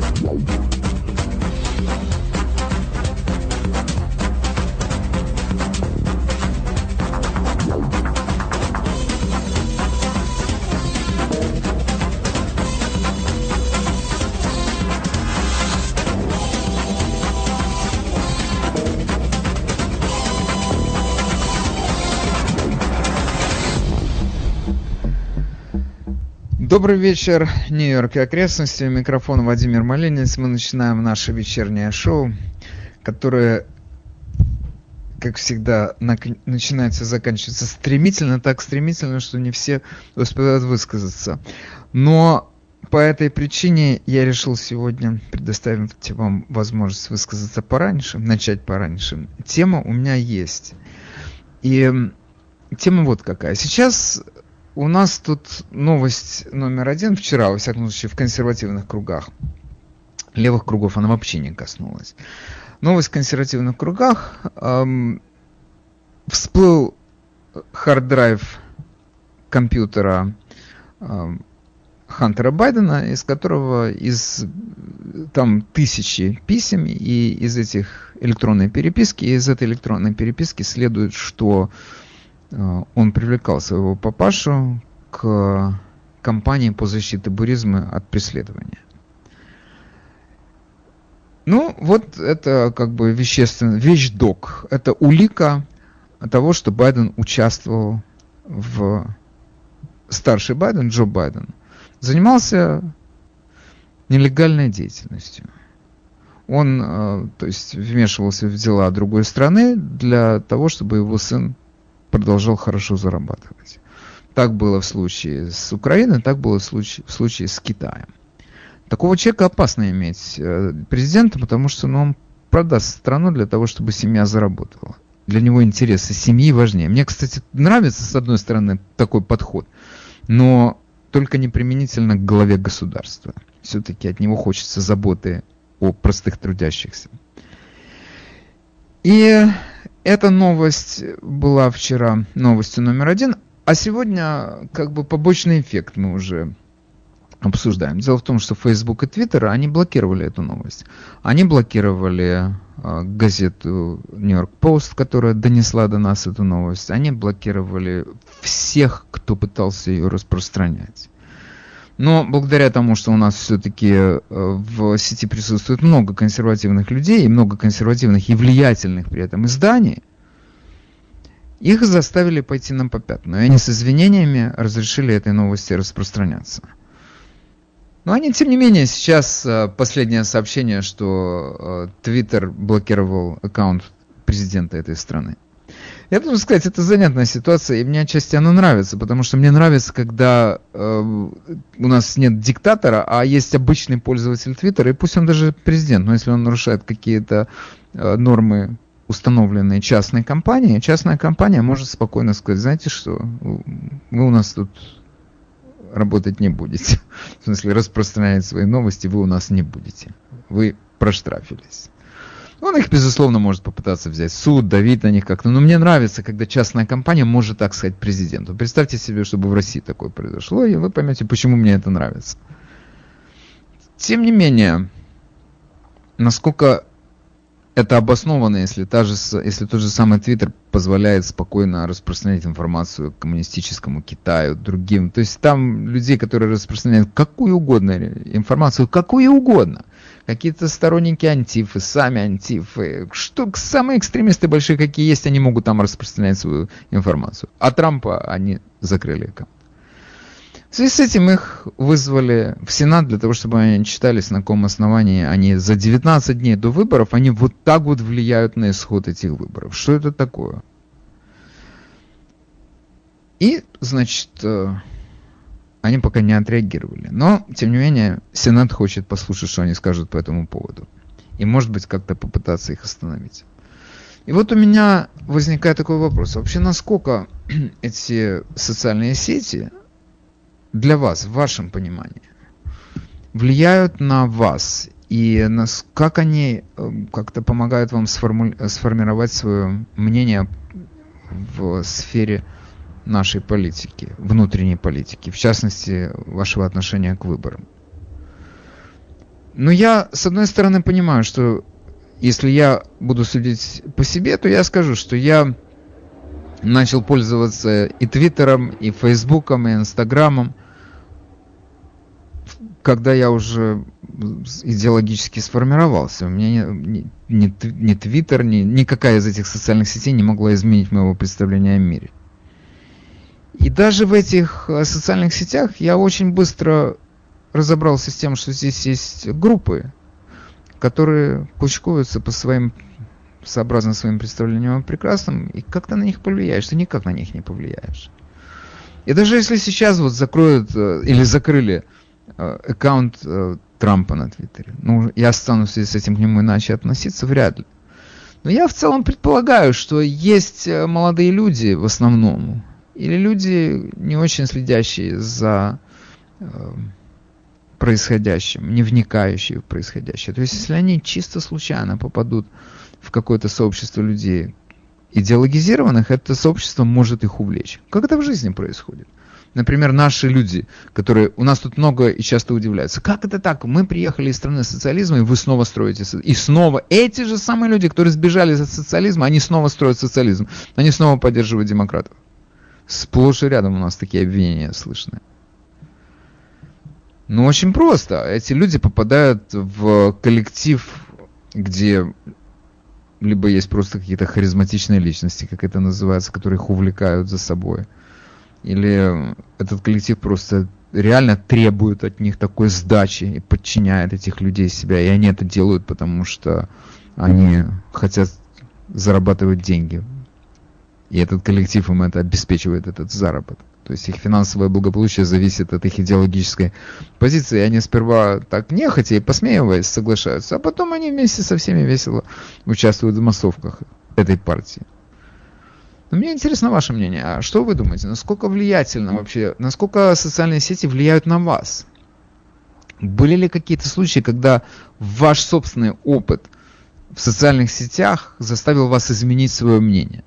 Thank Добрый вечер, Нью-Йорк и окрестности. Микрофон Владимир Малинец. Мы начинаем наше вечернее шоу, которое, как всегда, начинается и заканчивается стремительно, так стремительно, что не все успевают высказаться. Но по этой причине я решил сегодня предоставить вам возможность высказаться пораньше, начать пораньше. Тема у меня есть. И тема вот какая. Сейчас у нас тут новость номер один вчера, во всяком случае, в консервативных кругах. Левых кругов она вообще не коснулась. Новость в консервативных кругах. Эм, всплыл hard drive компьютера эм, Хантера Байдена, из которого из там тысячи писем, и из этих электронной переписки, и из этой электронной переписки следует, что Э, он привлекал своего папашу к кампании по защите буризма от преследования. Ну, вот это как бы вещественный, вещдок. Это улика того, что Байден участвовал в... Старший Байден, Джо Байден, занимался нелегальной деятельностью. Он, э, то есть, вмешивался в дела другой страны для того, чтобы его сын продолжал хорошо зарабатывать. Так было в случае с Украиной, так было в случае, в случае с Китаем. Такого человека опасно иметь э, президента, потому что ну, он продаст страну для того, чтобы семья заработала. Для него интересы семьи важнее. Мне, кстати, нравится, с одной стороны, такой подход, но только не применительно к главе государства. Все-таки от него хочется заботы о простых трудящихся. И эта новость была вчера новостью номер один, а сегодня как бы побочный эффект мы уже обсуждаем. Дело в том, что Facebook и Twitter, они блокировали эту новость. Они блокировали э, газету New York Post, которая донесла до нас эту новость. Они блокировали всех, кто пытался ее распространять. Но благодаря тому, что у нас все-таки э, в сети присутствует много консервативных людей и много консервативных и влиятельных при этом изданий, их заставили пойти нам по пятну. И они с извинениями разрешили этой новости распространяться. Но они, тем не менее, сейчас э, последнее сообщение, что Твиттер блокировал аккаунт президента этой страны. Я должен сказать, это занятная ситуация, и мне отчасти она нравится, потому что мне нравится, когда э, у нас нет диктатора, а есть обычный пользователь Твиттера, и пусть он даже президент, но если он нарушает какие-то э, нормы, установленные частной компанией, частная компания может спокойно сказать, знаете что, вы у нас тут работать не будете. В смысле, распространять свои новости вы у нас не будете. Вы проштрафились. Он их, безусловно, может попытаться взять суд, давить на них как-то. Но мне нравится, когда частная компания может так сказать президенту. Представьте себе, чтобы в России такое произошло, и вы поймете, почему мне это нравится. Тем не менее, насколько это обосновано, если, та же, если тот же самый Твиттер позволяет спокойно распространять информацию коммунистическому Китаю, другим. То есть там людей, которые распространяют какую угодно информацию, какую угодно. Какие-то сторонники антифы, сами антифы. Что самые экстремисты большие, какие есть, они могут там распространять свою информацию. А Трампа они закрыли. В связи с этим их вызвали в Сенат для того, чтобы они читались, на каком основании они за 19 дней до выборов, они вот так вот влияют на исход этих выборов. Что это такое? И, значит, э, они пока не отреагировали. Но, тем не менее, Сенат хочет послушать, что они скажут по этому поводу. И, может быть, как-то попытаться их остановить. И вот у меня возникает такой вопрос. Вообще, насколько эти социальные сети для вас, в вашем понимании, влияют на вас и нас, как они э, как-то помогают вам сформу, сформировать свое мнение в сфере нашей политики, внутренней политики, в частности, вашего отношения к выборам. Но я, с одной стороны, понимаю, что если я буду судить по себе, то я скажу, что я начал пользоваться и Твиттером, и Фейсбуком, и Инстаграмом, когда я уже идеологически сформировался. У меня ни, ни, ни Твиттер, ни, никакая из этих социальных сетей не могла изменить моего представления о мире. И даже в этих э, социальных сетях я очень быстро разобрался с тем, что здесь есть группы, которые кучкуются по своим сообразно своим представлениям о прекрасном, и как ты на них повлияешь? Ты никак на них не повлияешь. И даже если сейчас вот закроют э, или закрыли э, аккаунт Трампа на Твиттере, ну, я стану с этим к нему иначе относиться, вряд ли. Но я в целом предполагаю, что есть молодые люди в основном, или люди, не очень следящие за э, происходящим, не вникающие в происходящее. То есть, если они чисто случайно попадут в какое-то сообщество людей идеологизированных, это сообщество может их увлечь. Как это в жизни происходит? Например, наши люди, которые у нас тут много и часто удивляются. Как это так? Мы приехали из страны социализма, и вы снова строите И снова эти же самые люди, которые сбежали от социализма, они снова строят социализм. Они снова поддерживают демократов. Сплошь и рядом у нас такие обвинения слышны. Ну, очень просто. Эти люди попадают в коллектив, где либо есть просто какие-то харизматичные личности, как это называется, которые их увлекают за собой. Или этот коллектив просто реально требует от них такой сдачи и подчиняет этих людей себя. И они это делают, потому что они хотят зарабатывать деньги и этот коллектив им это обеспечивает, этот заработок. То есть их финансовое благополучие зависит от их идеологической позиции. И они сперва так нехотя и посмеиваясь соглашаются, а потом они вместе со всеми весело участвуют в массовках этой партии. Но мне интересно ваше мнение. А что вы думаете? Насколько влиятельно вообще, насколько социальные сети влияют на вас? Были ли какие-то случаи, когда ваш собственный опыт в социальных сетях заставил вас изменить свое мнение?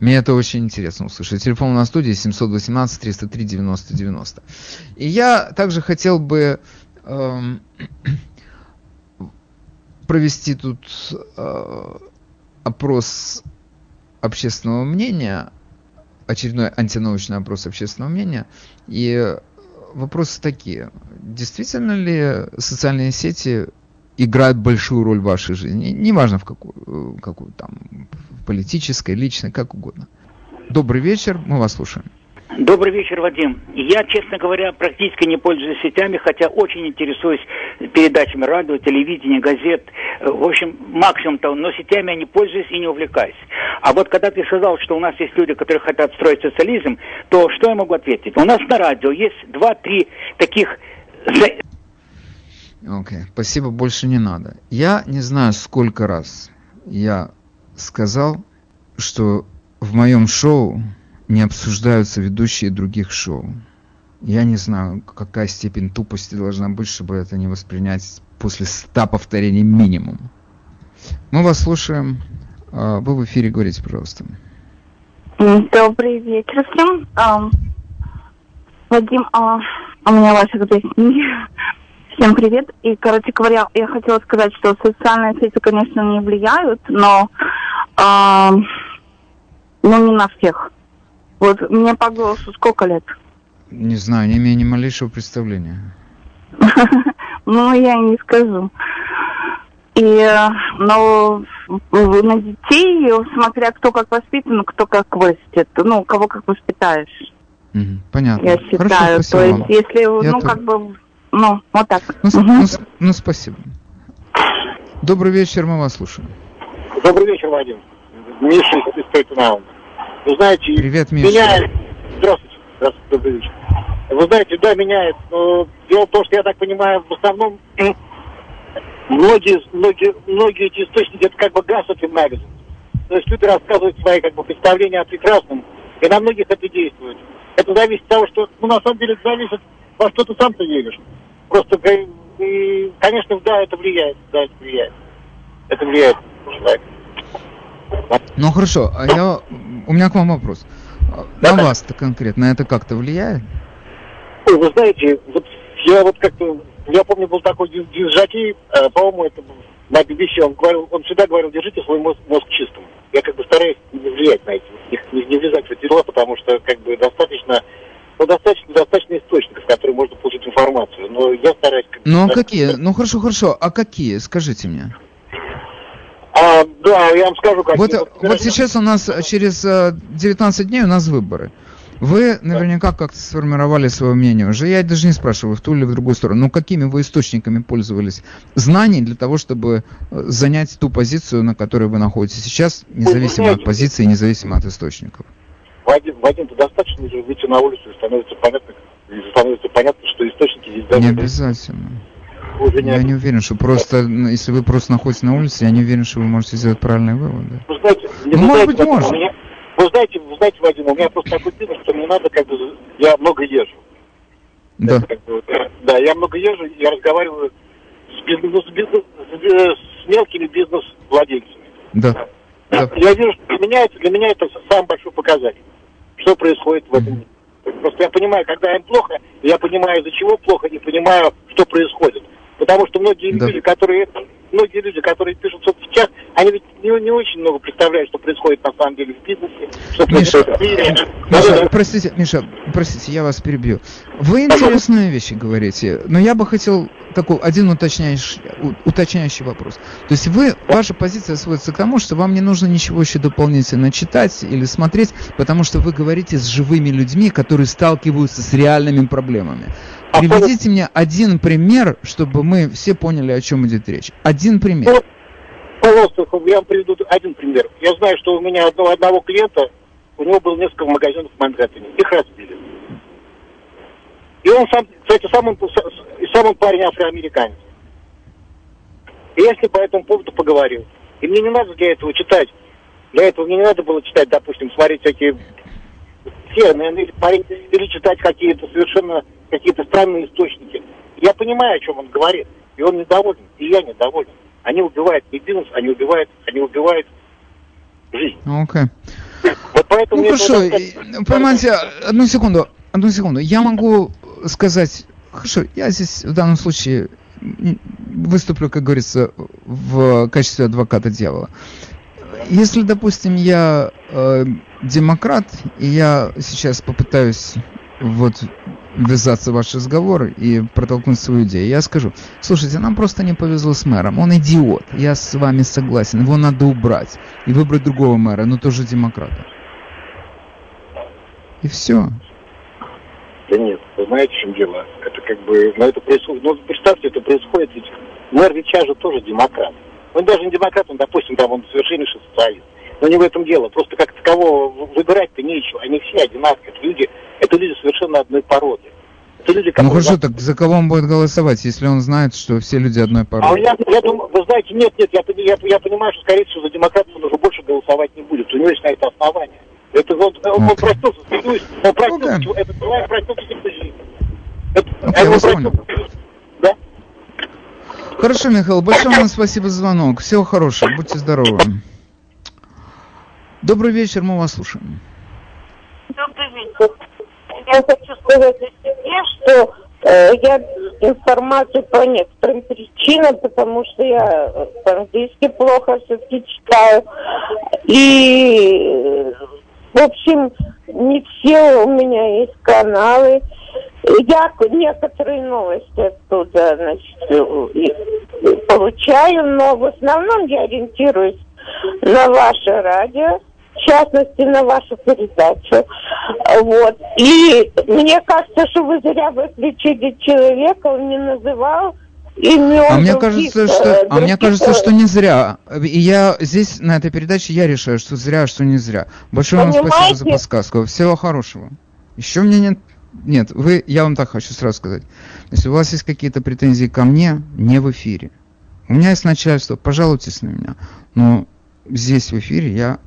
Мне это очень интересно услышать. Телефон на студии 718 303 90 90. И я также хотел бы эм, провести тут э, опрос общественного мнения, очередной антинаучный опрос общественного мнения. И вопросы такие. Действительно ли социальные сети играют большую роль в вашей жизни? Неважно в какую, какую там политической, личной, как угодно. Добрый вечер, мы вас слушаем. Добрый вечер, Вадим. Я, честно говоря, практически не пользуюсь сетями, хотя очень интересуюсь передачами радио, телевидения, газет. В общем, максимум-то, но сетями я не пользуюсь и не увлекаюсь. А вот когда ты сказал, что у нас есть люди, которые хотят строить социализм, то что я могу ответить? У нас на радио есть два-три таких... Окей, okay. спасибо, больше не надо. Я не знаю, сколько раз я сказал, что в моем шоу не обсуждаются ведущие других шоу. Я не знаю, какая степень тупости должна быть, чтобы это не воспринять после ста повторений минимум. Мы вас слушаем. А, вы в эфире, говорите, пожалуйста. Добрый вечер всем. Вадим, а, у меня ваших песни. Всем привет. И, короче говоря, я хотела сказать, что социальные сети, конечно, не влияют, но а, ну, не на всех. Вот мне по голосу сколько лет? Не знаю, не имею ни малейшего представления. Ну, я не скажу. И, но на детей, смотря кто как воспитан, кто как вырастет, ну, кого как воспитаешь. Понятно. Я считаю. Хорошо, То есть, если, Я ну, как бы, ну, вот так. Ну, угу. ну, ну, спасибо. Добрый вечер, мы вас слушаем. Добрый вечер, Вадим. Миша из Тойтенауна. Вы знаете, Привет, Миша. меняет... Здравствуйте. Здравствуйте, добрый вечер. Вы знаете, да, меняет. Но дело в том, что я так понимаю, в основном многие, многие, многие эти источники, это как бы gossiping magazine. То есть люди рассказывают свои как бы представления о прекрасном, и на многих это действует. Это зависит от того, что, ну, на самом деле, это зависит, во что ты сам-то веришь. Просто, конечно, да, это влияет, да, это влияет. Это влияет на человека. Ну хорошо, а я, у меня к вам вопрос. Да, на вас-то конкретно это как-то влияет? Ой, вы знаете, вот я вот как-то я помню, был такой Дизжаки, э, по-моему, это на BBC, он, говорил, он всегда говорил, держите свой мозг, мозг чистым. Я как бы стараюсь не влиять на эти, не, не влезать в эти дела, потому что как бы достаточно ну, достаточно, достаточно источников, которые можно получить информацию. Но я стараюсь... Ну, а какие? Ну, хорошо, хорошо. А какие? Скажите мне. А, да, я вам скажу, как... Вот, вот сейчас у нас через 19 э, дней у нас выборы. Вы наверняка как-то сформировали свое мнение уже. Я даже не спрашиваю, в ту или в другую сторону. Но какими вы источниками пользовались знаний для того, чтобы э, занять ту позицию, на которой вы находитесь сейчас, независимо от позиции, независимо от источников? Вадим, Вадим, ты достаточно уже выйти на улицу и становится понятно, и становится понятно, что источники здесь даже... Не обязательно. Уже не я не уверен, что просто, если вы просто находитесь на улице, я не уверен, что вы можете сделать правильные выводы. Вы знаете, ну, вы может быть, может. Меня, вы знаете, вы знаете, Вадим, у меня просто такой бизнес, что мне надо как бы... Я много езжу. Да. как бы, да, я много езжу, я разговариваю с, бизнес, с, бизнес, с мелкими бизнес-владельцами. Да. да. Я вижу, что для меня, это, для меня это самый большой показатель, что происходит в этом мире. Просто я понимаю, когда им плохо, я понимаю, из-за чего плохо, и понимаю, что происходит. Потому что многие да. люди, которые многие люди, которые пишут в соцсетях, они ведь не, не очень много представляют, что происходит на самом деле в бизнесе, что Миша, происходит в мире. Миша, да, да. простите, Миша, простите, я вас перебью. Вы интересные вещи говорите, но я бы хотел такой один уточняющий, уточняющий вопрос. То есть вы, ваша позиция сводится к тому, что вам не нужно ничего еще дополнительно читать или смотреть, потому что вы говорите с живыми людьми, которые сталкиваются с реальными проблемами. А Приведите мне один пример, чтобы мы все поняли, о чем идет речь. Один пример. Пожалуйста, я вам приведу один пример. Я знаю, что у меня одного, одного клиента, у него было несколько магазинов в Манхэттене. Их разбили. И он сам, кстати, сам он, сам он парень афроамериканец. И я с ним по этому поводу поговорил. И мне не надо для этого читать. Для этого мне не надо было читать, допустим, смотреть всякие все, или, или читать какие-то совершенно какие-то странные источники. Я понимаю, о чем он говорит, и он недоволен, и я недоволен. Они убивают не бизнес, они убивают, они убивают жизнь. Окей. Okay. Вот поэтому ну хорошо, понимаете, одну секунду, одну секунду. Я могу сказать, хорошо, я здесь в данном случае выступлю, как говорится, в качестве адвоката дьявола. Если, допустим, я э, демократ, и я сейчас попытаюсь вот ввязаться в ваш разговор и протолкнуть свою идею. Я скажу, слушайте, нам просто не повезло с мэром, он идиот, я с вами согласен, его надо убрать и выбрать другого мэра, но тоже демократа. И все. Да нет, вы знаете, в чем дело? Это как бы, ну это происходит, ну представьте, это происходит, ведь мэр Вича же тоже демократ. Он даже не демократ, он, допустим, там он совершеннейший социалист. Но не в этом дело. Просто как такового выбирать-то нечего. Они все одинаковые. Это люди, это люди совершенно одной породы. Это люди, ну хорошо, за... так за кого он будет голосовать, если он знает, что все люди одной породы? А я, я думаю, вы знаете, нет, нет, я, я, я понимаю, что, скорее всего, за демократов он уже больше голосовать не будет. У него есть на это основание. Это он, он, он простился, он простился, ну, да. это человек простился всю жизнь. Это, okay, я понял. Да? Хорошо, Михаил, большое вам спасибо за звонок. Всего хорошего, будьте здоровы. Добрый вечер, мы вас слушаем. Добрый вечер. Я хочу сказать о себе, что э, я информацию по некоторым причинам, потому что я э, по-английски плохо все-таки читаю. И, э, в общем, не все у меня есть каналы. Я некоторые новости оттуда значит, получаю, но в основном я ориентируюсь на ваше радио в частности, на вашу передачу. Вот. И мне кажется, что вы зря выключили человека, он не называл а мне кажется, что, э, а мне кажется, что не зря. И я здесь на этой передаче я решаю, что зря, что не зря. Большое Понимаете? вам спасибо за подсказку. Всего хорошего. Еще мне нет. Нет, вы, я вам так хочу сразу сказать. Если у вас есть какие-то претензии ко мне, не в эфире. У меня есть начальство, пожалуйтесь на меня. Но здесь в эфире я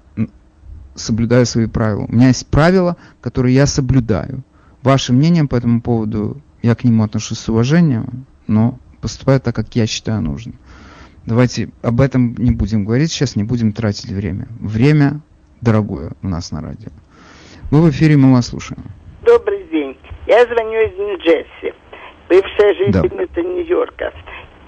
соблюдаю свои правила. У меня есть правила, которые я соблюдаю. Ваше мнение по этому поводу, я к нему отношусь с уважением, но поступаю так, как я считаю нужным. Давайте об этом не будем говорить сейчас, не будем тратить время. Время дорогое у нас на радио. Вы в эфире, мы вас слушаем. Добрый день. Я звоню из Нью-Джерси. бывшая жительница да. Нью-Йорка.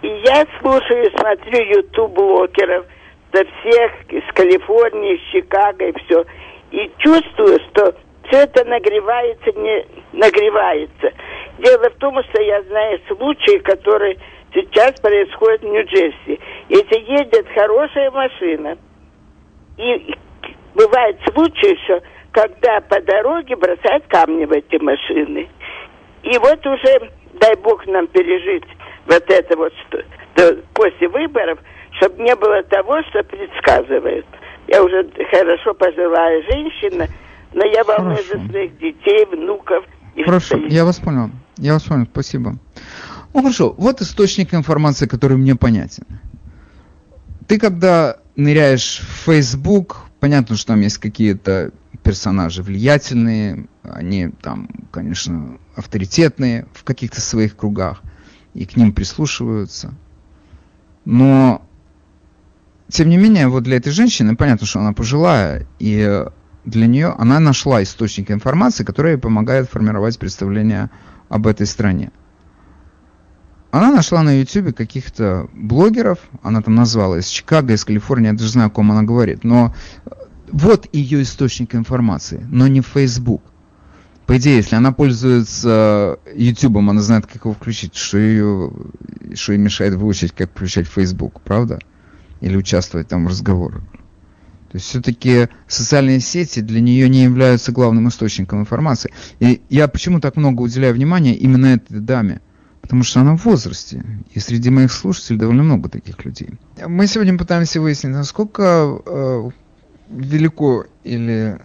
И я слушаю, смотрю ютуб-блогеров со всех, из Калифорнии, из Чикаго и все. И чувствую, что все это нагревается, не нагревается. Дело в том, что я знаю случаи, которые сейчас происходят в Нью-Джерси. Если едет хорошая машина, и бывают случаи, что когда по дороге бросают камни в эти машины. И вот уже, дай бог нам пережить вот это вот, что, до, после выборов, чтобы не было того, что предсказывают. Я уже хорошо пожилая женщина, но я волнуюсь за своих детей, внуков. И хорошо, я вас понял. Я вас понял, спасибо. Ну хорошо, вот источник информации, который мне понятен. Ты когда ныряешь в Facebook, понятно, что там есть какие-то персонажи влиятельные, они там, конечно, авторитетные в каких-то своих кругах, и к ним прислушиваются. Но, тем не менее, вот для этой женщины, понятно, что она пожилая, и для нее она нашла источник информации, который ей помогает формировать представление об этой стране. Она нашла на YouTube каких-то блогеров, она там назвала из Чикаго, из Калифорнии, я даже знаю, о ком она говорит, но вот ее источник информации, но не Facebook. По идее, если она пользуется YouTube, она знает, как его включить, что ее, что ей мешает выучить, как включать Facebook, правда? Или участвовать там в разговорах. То есть все-таки социальные сети для нее не являются главным источником информации. И я почему так много уделяю внимания именно этой даме? Потому что она в возрасте. И среди моих слушателей довольно много таких людей. Мы сегодня пытаемся выяснить, насколько э, велико или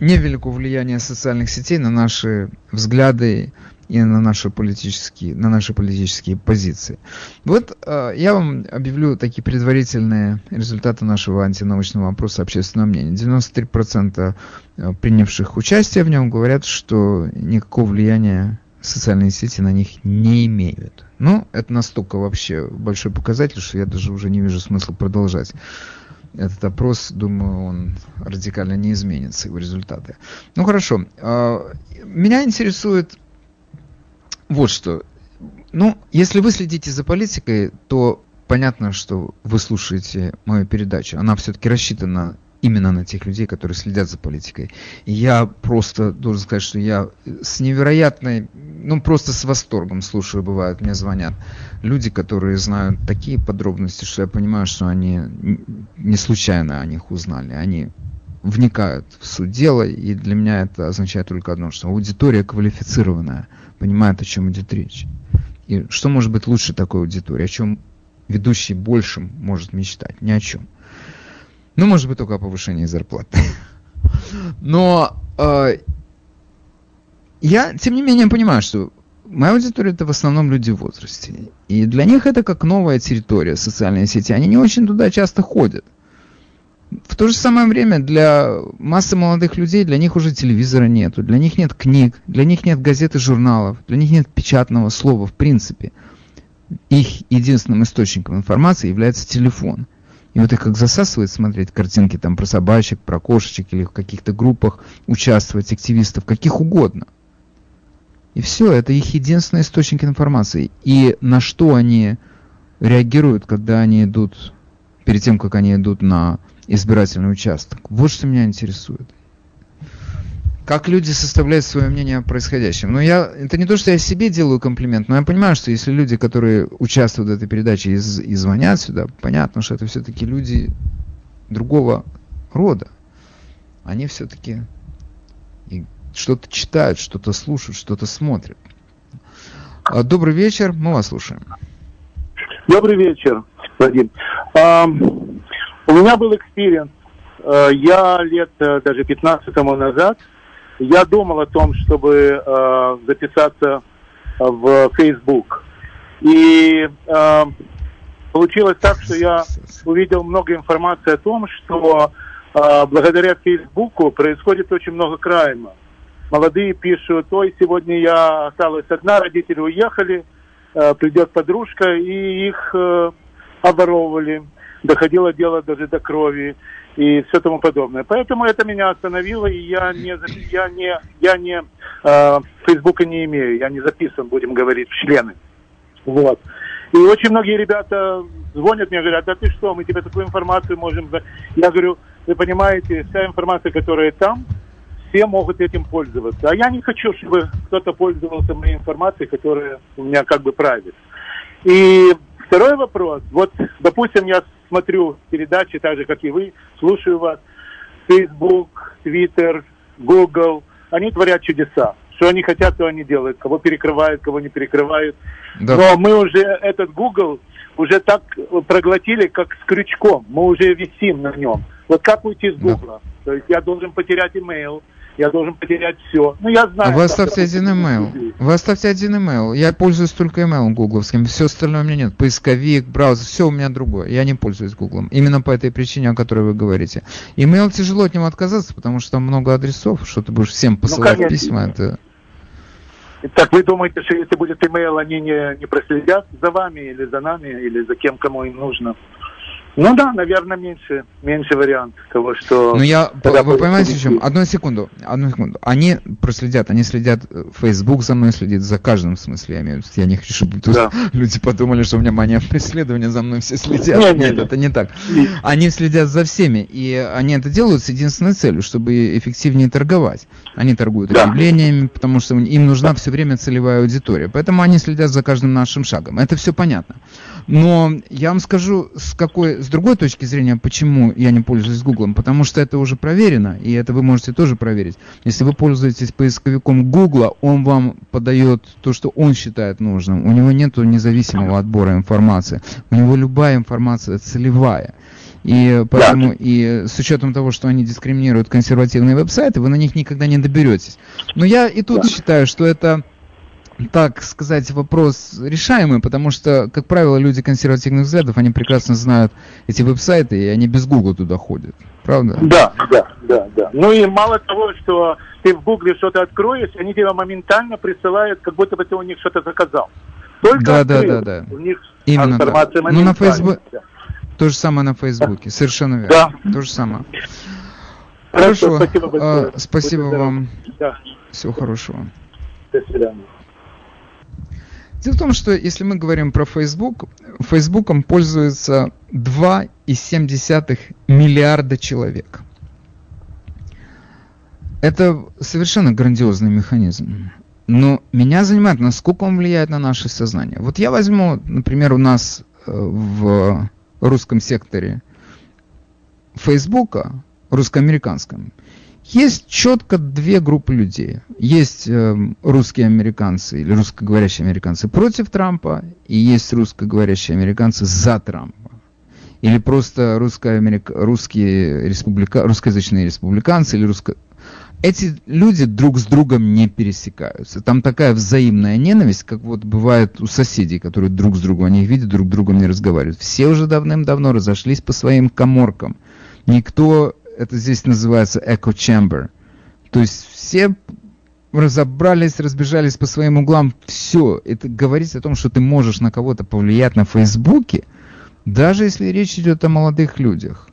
невелико влияние социальных сетей на наши взгляды и на наши политические, на наши политические позиции. Вот э, я вам объявлю такие предварительные результаты нашего антинаучного опроса общественного мнения. 93% э, принявших участие в нем говорят, что никакого влияния социальные сети на них не имеют. Ну, это настолько вообще большой показатель, что я даже уже не вижу смысла продолжать этот опрос, думаю, он радикально не изменится, его результаты. Ну хорошо. А, меня интересует вот что. Ну, если вы следите за политикой, то понятно, что вы слушаете мою передачу. Она все-таки рассчитана именно на тех людей, которые следят за политикой. И я просто должен сказать, что я с невероятной, ну просто с восторгом слушаю, бывает, мне звонят люди, которые знают такие подробности, что я понимаю, что они не случайно о них узнали. Они вникают в суть дела, и для меня это означает только одно, что аудитория квалифицированная, понимает, о чем идет речь. И что может быть лучше такой аудитории, о чем ведущий большим может мечтать? Ни о чем. Ну, может быть, только о повышении зарплаты. Но э, я, тем не менее, понимаю, что моя аудитория это в основном люди в возрасте. И для них это как новая территория социальной сети. Они не очень туда часто ходят. В то же самое время для массы молодых людей, для них уже телевизора нету, для них нет книг, для них нет газет и журналов, для них нет печатного слова в принципе. Их единственным источником информации является телефон. И вот их как засасывает смотреть картинки там про собачек, про кошечек или в каких-то группах участвовать, активистов, каких угодно. И все, это их единственный источник информации. И на что они реагируют, когда они идут, перед тем, как они идут на избирательный участок. Вот что меня интересует как люди составляют свое мнение о происходящем. Но я, это не то, что я себе делаю комплимент, но я понимаю, что если люди, которые участвуют в этой передаче и, и звонят сюда, понятно, что это все-таки люди другого рода. Они все-таки что-то читают, что-то слушают, что-то смотрят. А, добрый вечер, мы вас слушаем. Добрый вечер, Владимир. У меня был experience. А, я лет э, даже 15 тому назад я думал о том, чтобы э, записаться в Facebook. И э, получилось так, что я увидел много информации о том, что э, благодаря Фейсбуку происходит очень много крайма. Молодые пишут, ой, сегодня я осталась одна, родители уехали, э, придет подружка, и их э, оборовывали. Доходило дело даже до крови и все тому подобное. Поэтому это меня остановило, и я не, я не, я не, э, Фейсбука не имею, я не записан, будем говорить, в члены. Вот. И очень многие ребята звонят мне, говорят, да ты что, мы тебе такую информацию можем... Я говорю, вы понимаете, вся информация, которая там, все могут этим пользоваться. А я не хочу, чтобы кто-то пользовался моей информацией, которая у меня как бы правит. И второй вопрос. Вот, допустим, я смотрю передачи, так же, как и вы, слушаю вас. Facebook, Twitter, Google. Они творят чудеса. Что они хотят, то они делают. Кого перекрывают, кого не перекрывают. Да. Но мы уже этот Google уже так проглотили, как с крючком. Мы уже висим на нем. Вот как уйти с Google? Да. То есть я должен потерять имейл, я должен потерять все. Ну, я знаю. Вы оставьте один email. Вы оставьте один email. Я пользуюсь только email гугловским. Все остальное у меня нет. Поисковик, браузер, все у меня другое. Я не пользуюсь гуглом. Именно по этой причине, о которой вы говорите. Email тяжело от него отказаться, потому что там много адресов, что ты будешь всем ну, посылать ну, письма. Это... Так вы думаете, что если будет email, они не, не проследят за вами или за нами, или за кем, кому им нужно? Ну да, наверное, меньше, меньше вариант того, что... Ну я, вы понимаете, в чем? Одну секунду, одну секунду. Они проследят, они следят, э, Facebook за мной следит, за каждым смысле, я имею в виду. Я не хочу, чтобы да. люди подумали, что у меня мания преследования, за мной все следят. Нет, нет, нет, это не так. Они следят за всеми, и они это делают с единственной целью, чтобы эффективнее торговать. Они торгуют да. объявлениями, потому что им нужна все время целевая аудитория. Поэтому они следят за каждым нашим шагом. Это все понятно. Но я вам скажу, с какой, с другой точки зрения, почему я не пользуюсь Гуглом. Потому что это уже проверено, и это вы можете тоже проверить. Если вы пользуетесь поисковиком Гугла, он вам подает то, что он считает нужным. У него нет независимого отбора информации. У него любая информация целевая. И поэтому, да. и с учетом того, что они дискриминируют консервативные веб-сайты, вы на них никогда не доберетесь. Но я и тут да. считаю, что это так сказать, вопрос решаемый, потому что, как правило, люди консервативных взглядов, они прекрасно знают эти веб-сайты, и они без Гугла туда ходят. Правда? Да, да, да, да. Ну и мало того, что ты в Гугле что-то откроешь, они тебе моментально присылают, как будто бы ты у них что-то заказал. Только да, да, да, да. У них Именно информация так. Ну, на Facebook... То же самое на Фейсбуке, совершенно верно. Да. То же самое. Хорошо, Хорошо спасибо, а, спасибо вам. Да. Всего хорошего. До свидания. Дело в том, что если мы говорим про Facebook, Фейсбуком пользуется 2,7 миллиарда человек. Это совершенно грандиозный механизм. Но меня занимает, насколько он влияет на наше сознание. Вот я возьму, например, у нас э, в русском секторе Фейсбука, русско-американском, есть четко две группы людей. Есть э, русские американцы или русскоговорящие американцы против Трампа, и есть русскоговорящие американцы за Трампа. Или просто русско-америк... русские республика... русскоязычные республиканцы или русско... Эти люди друг с другом не пересекаются. Там такая взаимная ненависть, как вот бывает у соседей, которые друг с другом, их видят, друг с другом не разговаривают. Все уже давным-давно разошлись по своим коморкам. Никто это здесь называется echo chamber. То есть все разобрались, разбежались по своим углам, все. Это говорить о том, что ты можешь на кого-то повлиять на Фейсбуке, даже если речь идет о молодых людях.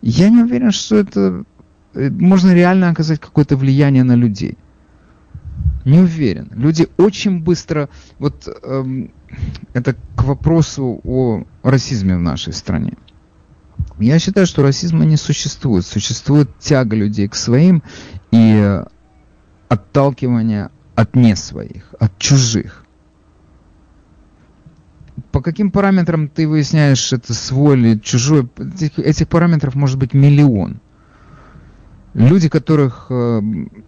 Я не уверен, что это э, можно реально оказать какое-то влияние на людей. Не уверен. Люди очень быстро... Вот эм, это к вопросу о расизме в нашей стране. Я считаю, что расизма не существует. Существует тяга людей к своим и отталкивание от не своих, от чужих. По каким параметрам ты выясняешь, это свой или чужой? Этих, этих параметров может быть миллион. Люди, которых, э,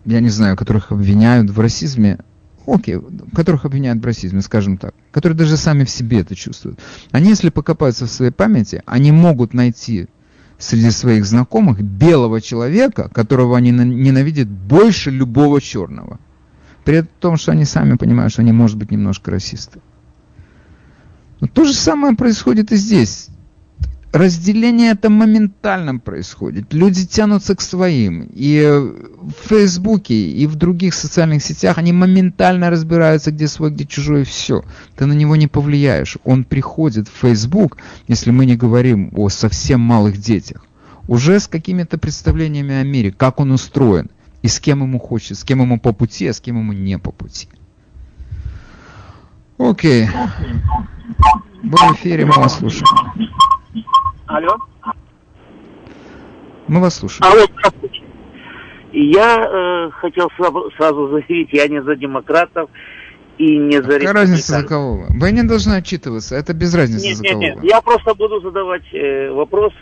я не знаю, которых обвиняют в расизме, окей, которых обвиняют в расизме, скажем так, которые даже сами в себе это чувствуют, они, если покопаются в своей памяти, они могут найти среди своих знакомых белого человека, которого они ненавидят больше любого черного. При том, что они сами понимают, что они, может быть, немножко расисты. Но то же самое происходит и здесь разделение это моментально происходит. Люди тянутся к своим. И в Фейсбуке, и в других социальных сетях они моментально разбираются, где свой, где чужой, и все. Ты на него не повлияешь. Он приходит в Фейсбук, если мы не говорим о совсем малых детях, уже с какими-то представлениями о мире, как он устроен, и с кем ему хочет, с кем ему по пути, а с кем ему не по пути. Окей. Вы в эфире, мы вас слушаем. Алло. Мы вас слушаем. Алло, здравствуйте. Я э, хотел сразу, заявить, я не за демократов и не за Какая разница за кого вы? Вы не должны отчитываться, это без разницы Нет, за нет, кого нет. Я просто буду задавать э, вопрос,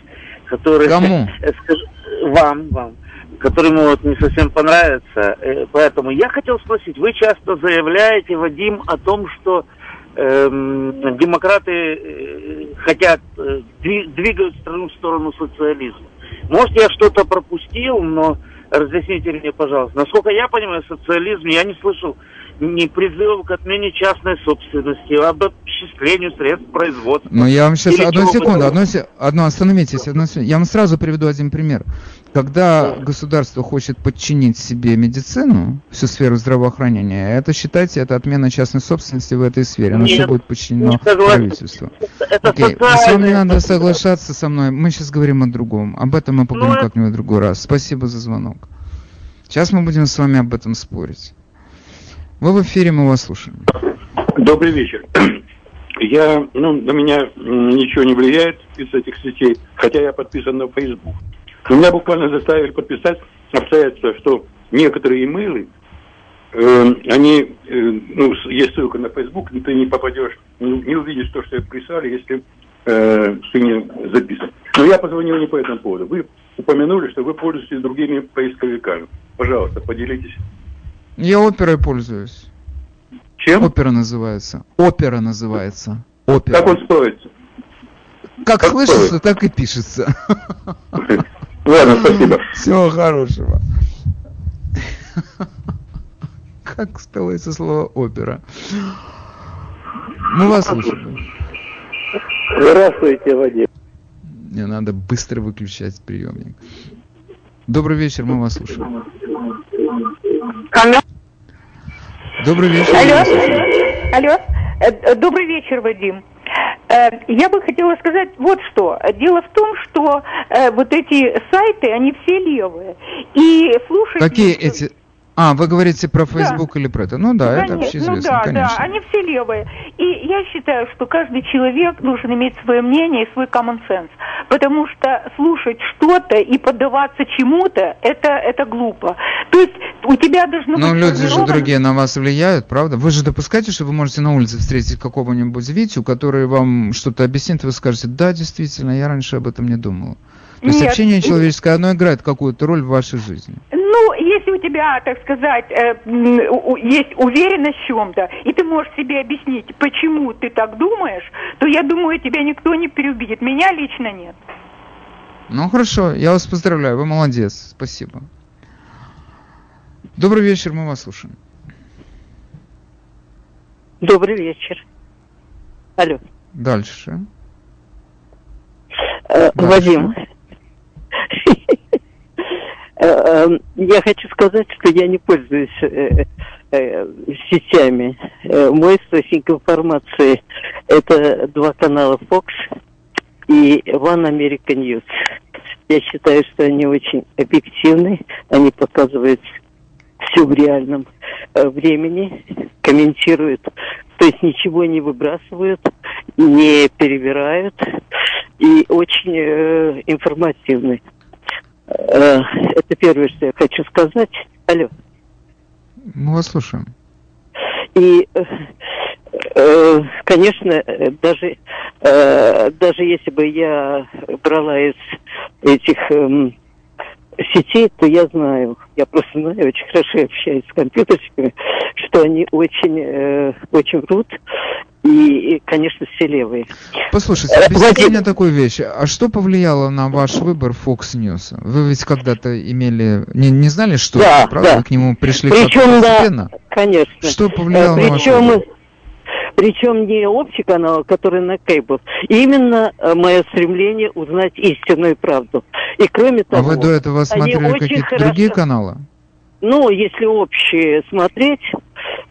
который... Кому? э, скажу- вам, вам, который ему вот не совсем понравится. Э, поэтому я хотел спросить, вы часто заявляете, Вадим, о том, что эм, демократы э, хотят, э, дви- двигают страну в сторону социализма. Может, я что-то пропустил, но разъясните мне, пожалуйста. Насколько я понимаю, социализм, я не слышал ни призывов к отмене частной собственности, об обчислению средств производства. Но я вам сейчас Или одну секунду, одну, одну остановитесь, одну секунду. Я вам сразу приведу один пример. Когда государство хочет подчинить себе медицину, всю сферу здравоохранения, это считайте, это отмена частной собственности в этой сфере. Оно все Нет, будет подчинено не правительству. Это Окей, с вами не надо соглашаться со мной. Мы сейчас говорим о другом. Об этом мы поговорим Ну, как-нибудь в другой раз. Спасибо за звонок. Сейчас мы будем с вами об этом спорить. Вы в эфире, мы вас слушаем. Добрый вечер. Я, ну, на меня ничего не влияет из этих сетей, хотя я подписан на Facebook. Но меня буквально заставили подписать обстоятельства, что некоторые имейлы, э, они, э, ну, есть ссылка на Facebook, но ты не попадешь, не, не увидишь то, что прислали, если э, ты не записан. Но я позвонил не по этому поводу. Вы упомянули, что вы пользуетесь другими поисковиками. Пожалуйста, поделитесь. Я оперой пользуюсь. Чем? Опера называется. Опера называется. Опера. Как он стоит? Как как слышится, стоит? так и пишется. Ладно, спасибо. Всего хорошего. Как спелается слово опера? Мы вас слушаем. Здравствуйте, Вадим. Мне надо быстро выключать приемник. Добрый вечер, мы вас слушаем. Алло. Добрый вечер. Алло, алло, Э, э, добрый вечер, Вадим. Э, Я бы хотела сказать вот что. Дело в том, что э, вот эти сайты, они все левые. И слушать... Какие эти... А, вы говорите про Facebook или про это? Ну да, это Конечно, общеизвестно, ну да, конечно. да, они все левые. И я считаю, что каждый человек должен иметь свое мнение и свой common sense. Потому что слушать что-то и поддаваться чему-то, это, это глупо. То есть у тебя должно Но быть люди же другие на вас влияют, правда? Вы же допускаете, что вы можете на улице встретить какого-нибудь Витю, который вам что-то объяснит, и вы скажете, да, действительно, я раньше об этом не думал. То есть Нет. общение человеческое, оно играет какую-то роль в вашей жизни. Ну, если у тебя, так сказать, э, есть уверенность в чем-то, и ты можешь себе объяснить, почему ты так думаешь, то я думаю, тебя никто не переубедит. Меня лично нет. Ну хорошо, я вас поздравляю, вы молодец, спасибо. Добрый вечер, мы вас слушаем. Добрый вечер. Алло. Дальше. Э, Дальше. Вадим. Э, э, Я хочу сказать, что я не пользуюсь э, э, сетями. Мой источник информации – это два канала Fox и One American News. Я считаю, что они очень объективны, они показывают все в реальном времени, комментируют, то есть ничего не выбрасывают, не перебирают и очень э, информативны. Э, это первое, что я хочу сказать. Алло. Мы вас слушаем. И, э, э, конечно, э, даже, э, даже если бы я брала из этих эм, сетей, то я знаю, я просто знаю, очень хорошо общаюсь с компьютерщиками, что они очень, э, очень врут, и, и, конечно, все левые. Послушайте, Э, объясните мне такую вещь. А что повлияло на ваш выбор Fox News? Вы ведь когда-то имели... Не, не знали, что Да, это, правда? да. Вы к нему пришли Причем, как-то да, постепенно? конечно. Что повлияло Э, на ваш причем, выбор? причем не общий канал, а который на кейбл. Именно э, мое стремление узнать истинную правду. И кроме того, А вы до этого смотрели какие-то хорошо- другие каналы? ну, если общие смотреть,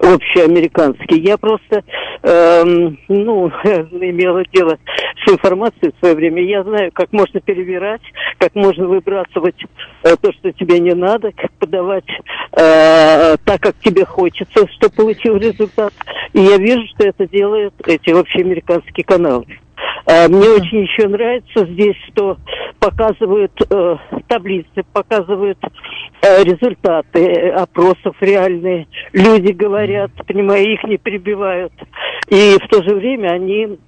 общеамериканский. Я просто, эм, ну, имела дело с информацией в свое время. Я знаю, как можно перевирать, как можно выбрасывать э, то, что тебе не надо, как подавать э, так, как тебе хочется, чтобы получил результат. И я вижу, что это делают эти общеамериканские каналы. Э, мне очень еще нравится здесь, что показывают э, таблицы, показывают э, результаты опросов реальные. Люди говорят, понимаю, их не перебивают. И в то же время они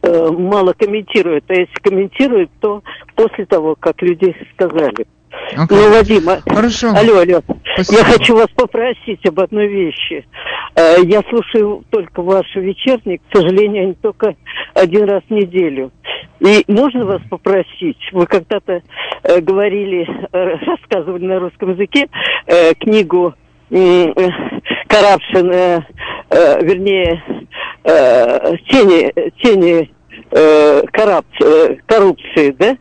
э, мало комментируют. А если комментируют, то после того, как люди сказали. Okay. Ну, Вадим, а- Хорошо. алло, алло. Спасибо. Я хочу вас попросить об одной вещи. Э, я слушаю только ваш вечерник, к сожалению, они только один раз в неделю. И можно вас попросить, вы когда-то э, говорили, э, рассказывали на русском языке книгу Corruption, вернее, тени, тени коррупции, да?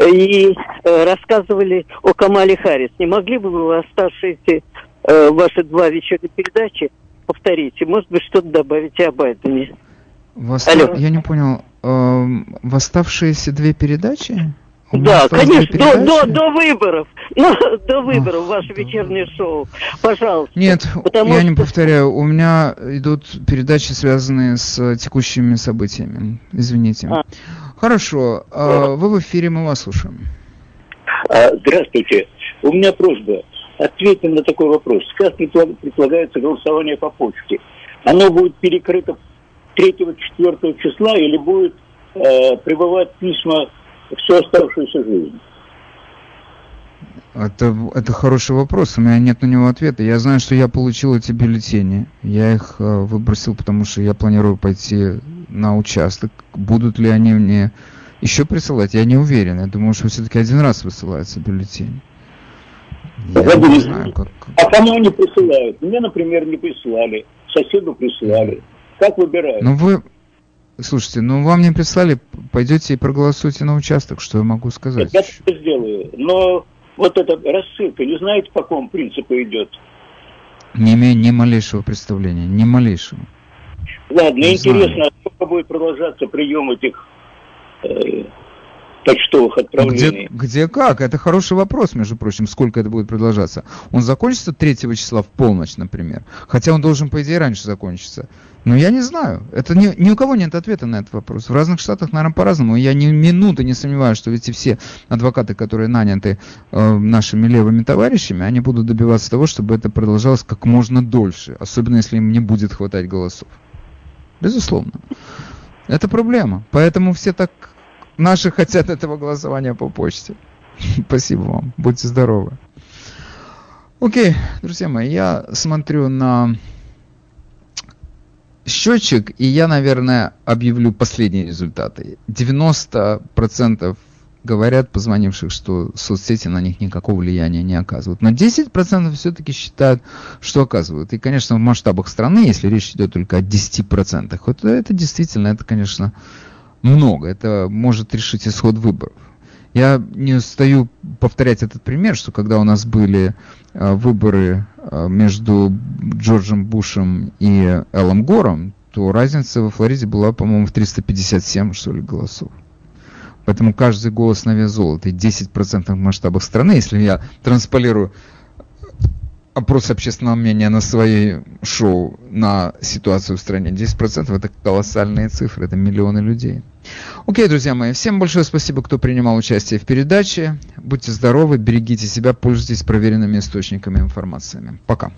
И э, рассказывали о Камале Харрис. Не могли бы вы оставшиеся э, ваши два вечерних передачи повторить? И, может быть, что-то добавите о Байдене? Вос... Алло. Я не понял. Э, в оставшиеся две передачи? У да, конечно, до, до, до выборов. Ну, до выборов, Ах, ваше вечернее шоу. Пожалуйста. Нет, я что... не повторяю. У меня идут передачи, связанные с текущими событиями. Извините. А. Хорошо. А, вы в эфире, мы вас слушаем. А, здравствуйте. У меня просьба. Ответьте на такой вопрос. Как предполагается голосование по почте? Оно будет перекрыто 3-4 числа или будет э, прибывать письма всю оставшуюся жизнь? Это, это хороший вопрос, у меня нет на него ответа. Я знаю, что я получил эти бюллетени. Я их э, выбросил, потому что я планирую пойти на участок. Будут ли они мне еще присылать, я не уверен. Я думаю, что все-таки один раз высылается бюллетень. Я Владимир, не знаю, как... А кому они присылают? Мне, например, не прислали. Соседу прислали. Как выбирают? Ну вы... Слушайте, ну вам не прислали, пойдете и проголосуйте на участок, что я могу сказать? Я это сделаю, но вот эта рассылка, не знаете, по какому принципу идет? Не имею ни малейшего представления, ни малейшего. Ладно, не интересно, знаю. а сколько будет продолжаться прием этих э, почтовых отправлений? Где, где как? Это хороший вопрос, между прочим, сколько это будет продолжаться. Он закончится 3 числа в полночь, например. Хотя он должен, по идее, раньше закончиться. Но я не знаю. Это ни, ни у кого нет ответа на этот вопрос. В разных штатах, наверное, по-разному. Я ни минуты не сомневаюсь, что эти все адвокаты, которые наняты э, нашими левыми товарищами, они будут добиваться того, чтобы это продолжалось как можно дольше. Особенно, если им не будет хватать голосов. Безусловно. Это проблема. Поэтому все так наши хотят этого голосования по почте. Спасибо вам. Будьте здоровы. Окей, друзья мои, я смотрю на счетчик, и я, наверное, объявлю последние результаты. 90% говорят позвонивших, что соцсети на них никакого влияния не оказывают. Но 10% все-таки считают, что оказывают. И, конечно, в масштабах страны, если речь идет только о 10%, вот это действительно, это, конечно, много. Это может решить исход выборов. Я не устаю повторять этот пример, что когда у нас были э, выборы э, между Джорджем Бушем и Эллом Гором, то разница во Флориде была, по-моему, в 357, что ли, голосов. Поэтому каждый голос на вес золота. И 10% в масштабах страны, если я трансполирую опрос общественного мнения на своей шоу на ситуацию в стране, 10% это колоссальные цифры, это миллионы людей. Окей, друзья мои, всем большое спасибо, кто принимал участие в передаче. Будьте здоровы, берегите себя, пользуйтесь проверенными источниками информации. Пока.